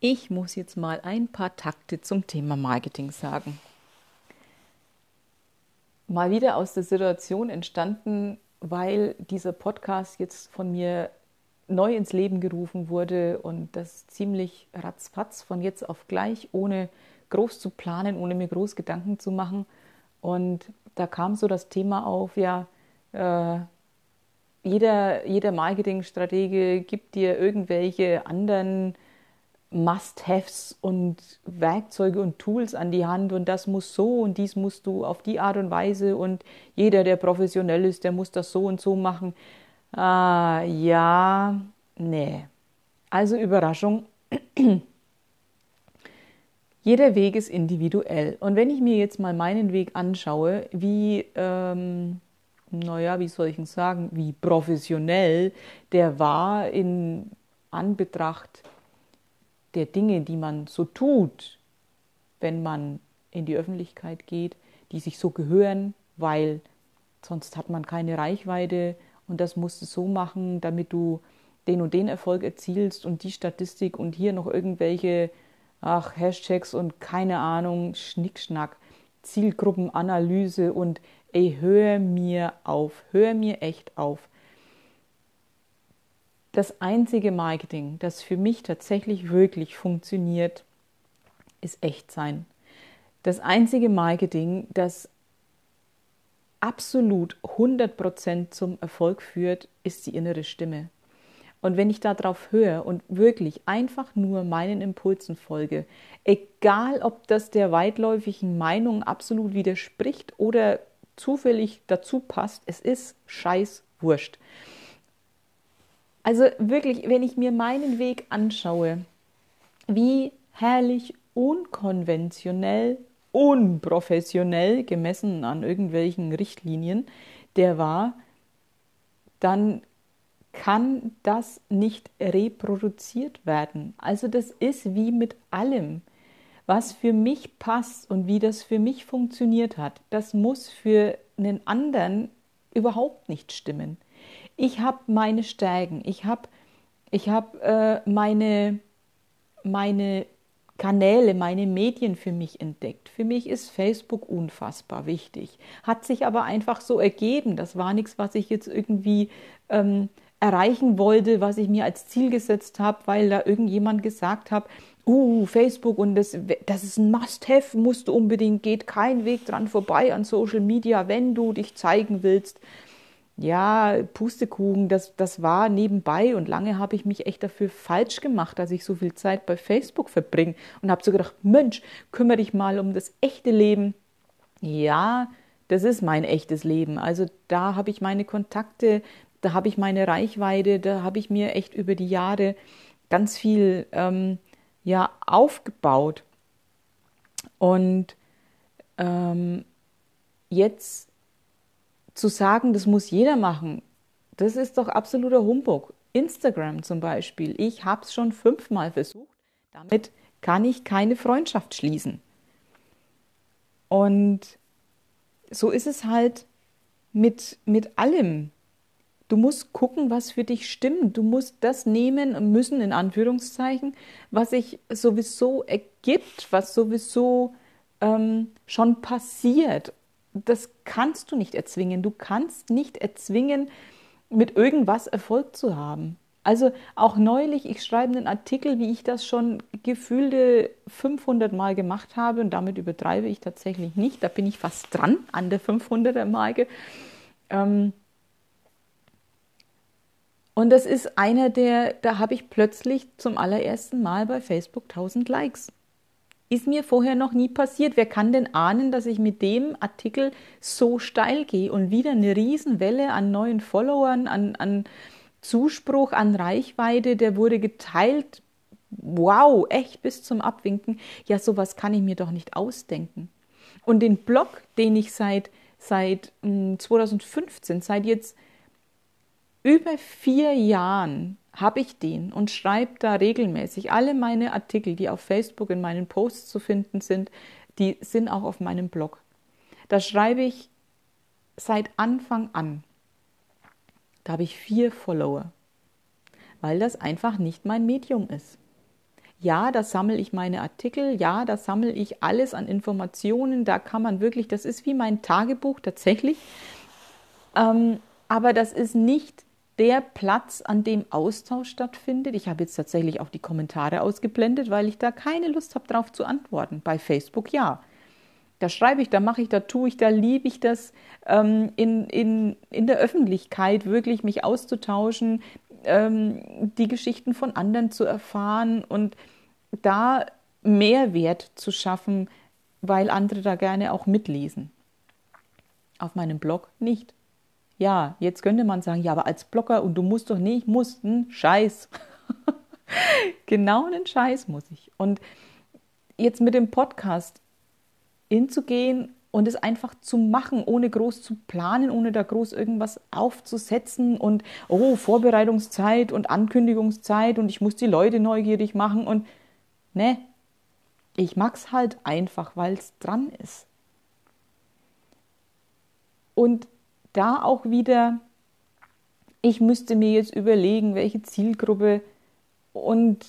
Ich muss jetzt mal ein paar Takte zum Thema Marketing sagen. Mal wieder aus der Situation entstanden, weil dieser Podcast jetzt von mir neu ins Leben gerufen wurde und das ziemlich ratzfatz von jetzt auf gleich, ohne groß zu planen, ohne mir groß Gedanken zu machen. Und da kam so das Thema auf, ja, äh, jeder, jeder Marketingstratege gibt dir irgendwelche anderen Must-Haves und Werkzeuge und Tools an die Hand und das muss so und dies musst du auf die Art und Weise und jeder, der professionell ist, der muss das so und so machen. Ah, ja, nee. Also Überraschung. Jeder Weg ist individuell. Und wenn ich mir jetzt mal meinen Weg anschaue, wie, ähm, naja, wie soll ich denn sagen, wie professionell der war in Anbetracht der Dinge, die man so tut, wenn man in die Öffentlichkeit geht, die sich so gehören, weil sonst hat man keine Reichweite und das musst du so machen, damit du den und den Erfolg erzielst und die Statistik und hier noch irgendwelche ach, Hashtags und keine Ahnung, Schnickschnack, Zielgruppenanalyse und ey, hör mir auf, hör mir echt auf das einzige Marketing, das für mich tatsächlich wirklich funktioniert, ist Echtsein. Das einzige Marketing, das absolut 100% zum Erfolg führt, ist die innere Stimme. Und wenn ich darauf höre und wirklich einfach nur meinen Impulsen folge, egal ob das der weitläufigen Meinung absolut widerspricht oder zufällig dazu passt, es ist scheiß wurscht. Also wirklich, wenn ich mir meinen Weg anschaue, wie herrlich unkonventionell, unprofessionell gemessen an irgendwelchen Richtlinien der war, dann kann das nicht reproduziert werden. Also das ist wie mit allem. Was für mich passt und wie das für mich funktioniert hat, das muss für einen anderen überhaupt nicht stimmen ich habe meine Stärken, ich habe ich hab, äh, meine, meine Kanäle, meine Medien für mich entdeckt. Für mich ist Facebook unfassbar wichtig. Hat sich aber einfach so ergeben. Das war nichts, was ich jetzt irgendwie ähm, erreichen wollte, was ich mir als Ziel gesetzt habe, weil da irgendjemand gesagt hat, uh, Facebook und das, das ist ein Must-Have, musst du unbedingt, geht kein Weg dran vorbei an Social Media, wenn du dich zeigen willst ja, Pustekuchen, das, das war nebenbei und lange habe ich mich echt dafür falsch gemacht, dass ich so viel Zeit bei Facebook verbringe und habe so gedacht, Mensch, kümmere dich mal um das echte Leben. Ja, das ist mein echtes Leben. Also da habe ich meine Kontakte, da habe ich meine Reichweite, da habe ich mir echt über die Jahre ganz viel ähm, ja, aufgebaut. Und ähm, jetzt zu sagen, das muss jeder machen, das ist doch absoluter Humbug. Instagram zum Beispiel, ich habe es schon fünfmal versucht, damit kann ich keine Freundschaft schließen. Und so ist es halt mit, mit allem. Du musst gucken, was für dich stimmt. Du musst das nehmen müssen, in Anführungszeichen, was sich sowieso ergibt, was sowieso ähm, schon passiert das kannst du nicht erzwingen. Du kannst nicht erzwingen, mit irgendwas Erfolg zu haben. Also auch neulich, ich schreibe einen Artikel, wie ich das schon gefühlte 500 Mal gemacht habe und damit übertreibe ich tatsächlich nicht. Da bin ich fast dran an der 500er Marke. Ähm und das ist einer der, da habe ich plötzlich zum allerersten Mal bei Facebook 1000 Likes. Ist mir vorher noch nie passiert. Wer kann denn ahnen, dass ich mit dem Artikel so steil gehe und wieder eine Riesenwelle an neuen Followern, an, an Zuspruch, an Reichweite, der wurde geteilt. Wow, echt bis zum Abwinken. Ja, sowas kann ich mir doch nicht ausdenken. Und den Blog, den ich seit, seit 2015, hm, seit jetzt über vier Jahren habe ich den und schreibe da regelmäßig. Alle meine Artikel, die auf Facebook in meinen Posts zu finden sind, die sind auch auf meinem Blog. Da schreibe ich seit Anfang an. Da habe ich vier Follower, weil das einfach nicht mein Medium ist. Ja, da sammle ich meine Artikel, ja, da sammle ich alles an Informationen, da kann man wirklich, das ist wie mein Tagebuch tatsächlich, ähm, aber das ist nicht der Platz, an dem Austausch stattfindet. Ich habe jetzt tatsächlich auch die Kommentare ausgeblendet, weil ich da keine Lust habe, darauf zu antworten. Bei Facebook ja. Da schreibe ich, da mache ich, da tue ich, da liebe ich das, ähm, in, in, in der Öffentlichkeit wirklich mich auszutauschen, ähm, die Geschichten von anderen zu erfahren und da Mehrwert zu schaffen, weil andere da gerne auch mitlesen. Auf meinem Blog nicht. Ja, jetzt könnte man sagen, ja, aber als Blogger und du musst doch nicht, mussten, Scheiß. genau einen Scheiß muss ich. Und jetzt mit dem Podcast hinzugehen und es einfach zu machen, ohne groß zu planen, ohne da groß irgendwas aufzusetzen und oh, Vorbereitungszeit und Ankündigungszeit und ich muss die Leute neugierig machen und ne, ich mag's halt einfach, weil es dran ist. Und da auch wieder, ich müsste mir jetzt überlegen, welche Zielgruppe und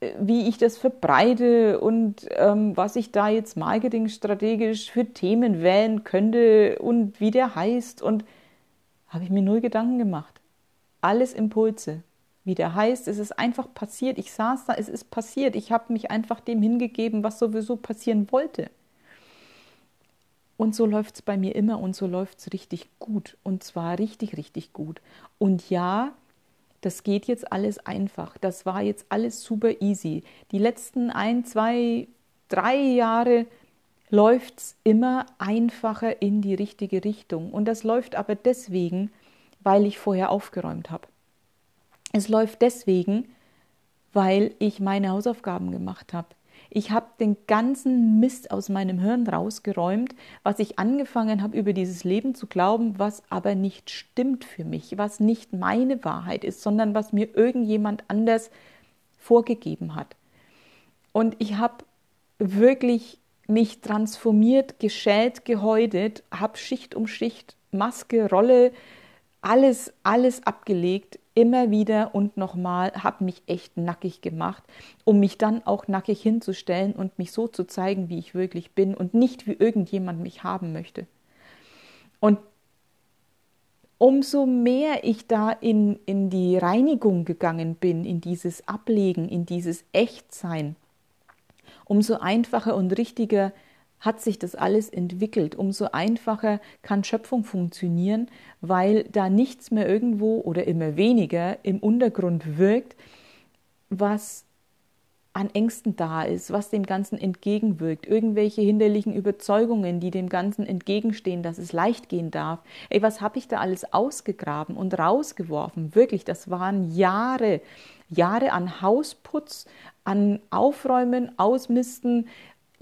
äh, wie ich das verbreite und ähm, was ich da jetzt marketingstrategisch für Themen wählen könnte und wie der heißt. Und habe ich mir null Gedanken gemacht. Alles Impulse. Wie der heißt, es ist einfach passiert. Ich saß da, es ist passiert. Ich habe mich einfach dem hingegeben, was sowieso passieren wollte. Und so läuft es bei mir immer und so läuft es richtig gut. Und zwar richtig, richtig gut. Und ja, das geht jetzt alles einfach. Das war jetzt alles super easy. Die letzten ein, zwei, drei Jahre läuft es immer einfacher in die richtige Richtung. Und das läuft aber deswegen, weil ich vorher aufgeräumt habe. Es läuft deswegen, weil ich meine Hausaufgaben gemacht habe. Ich habe den ganzen Mist aus meinem Hirn rausgeräumt, was ich angefangen habe, über dieses Leben zu glauben, was aber nicht stimmt für mich, was nicht meine Wahrheit ist, sondern was mir irgendjemand anders vorgegeben hat. Und ich habe wirklich mich transformiert, geschält, gehäutet, habe Schicht um Schicht, Maske, Rolle, alles, alles abgelegt, immer wieder und nochmal, habe mich echt nackig gemacht, um mich dann auch nackig hinzustellen und mich so zu zeigen, wie ich wirklich bin und nicht wie irgendjemand mich haben möchte. Und umso mehr ich da in, in die Reinigung gegangen bin, in dieses Ablegen, in dieses Echtsein, umso einfacher und richtiger hat sich das alles entwickelt, umso einfacher kann Schöpfung funktionieren, weil da nichts mehr irgendwo oder immer weniger im Untergrund wirkt, was an Ängsten da ist, was dem Ganzen entgegenwirkt, irgendwelche hinderlichen Überzeugungen, die dem Ganzen entgegenstehen, dass es leicht gehen darf. Ey, was habe ich da alles ausgegraben und rausgeworfen? Wirklich, das waren Jahre, Jahre an Hausputz, an Aufräumen, Ausmisten,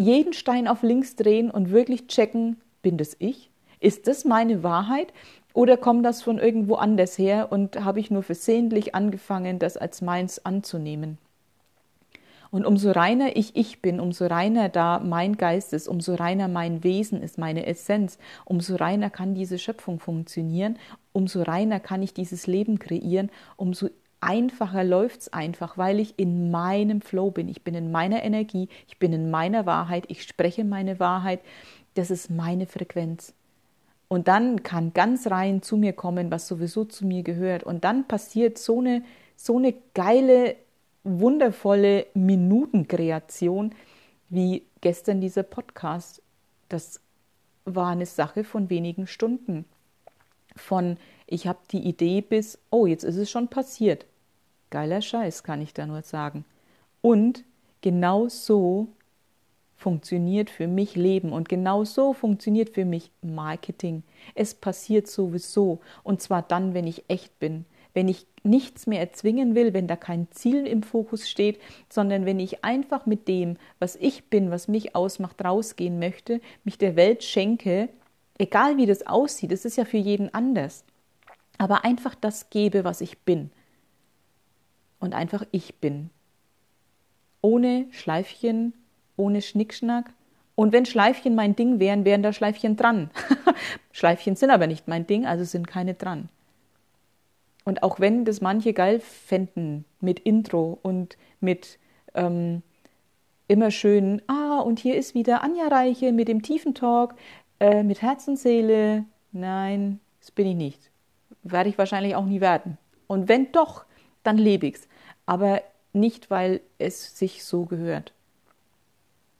jeden Stein auf links drehen und wirklich checken, bin das ich? Ist das meine Wahrheit? Oder kommt das von irgendwo anders her und habe ich nur versehentlich angefangen, das als meins anzunehmen? Und umso reiner ich ich bin, umso reiner da mein Geist ist, umso reiner mein Wesen ist, meine Essenz, umso reiner kann diese Schöpfung funktionieren, umso reiner kann ich dieses Leben kreieren, umso einfacher läuft es einfach, weil ich in meinem Flow bin. Ich bin in meiner Energie, ich bin in meiner Wahrheit, ich spreche meine Wahrheit. Das ist meine Frequenz. Und dann kann ganz rein zu mir kommen, was sowieso zu mir gehört. Und dann passiert so eine, so eine geile, wundervolle Minutenkreation wie gestern dieser Podcast. Das war eine Sache von wenigen Stunden. Von ich habe die Idee bis, oh, jetzt ist es schon passiert. Geiler Scheiß, kann ich da nur sagen. Und genau so funktioniert für mich Leben und genau so funktioniert für mich Marketing. Es passiert sowieso und zwar dann, wenn ich echt bin, wenn ich nichts mehr erzwingen will, wenn da kein Ziel im Fokus steht, sondern wenn ich einfach mit dem, was ich bin, was mich ausmacht, rausgehen möchte, mich der Welt schenke, egal wie das aussieht, es ist ja für jeden anders, aber einfach das gebe, was ich bin und einfach ich bin. Ohne Schleifchen, ohne Schnickschnack. Und wenn Schleifchen mein Ding wären, wären da Schleifchen dran. Schleifchen sind aber nicht mein Ding, also sind keine dran. Und auch wenn das manche geil fänden mit Intro und mit ähm, immer schön, ah, und hier ist wieder Anja Reiche mit dem tiefen Talk, äh, mit Herz und Seele. Nein, das bin ich nicht. Werde ich wahrscheinlich auch nie werden. Und wenn doch, dann lebe ich's. Aber nicht, weil es sich so gehört.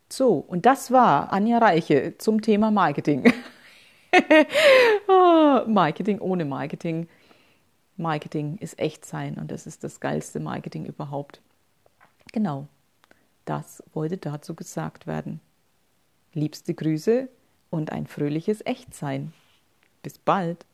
So, und das war Anja Reiche zum Thema Marketing. oh, Marketing ohne Marketing. Marketing ist echt sein und das ist das geilste Marketing überhaupt. Genau, das wollte dazu gesagt werden. Liebste Grüße und ein fröhliches Echtsein. Bis bald.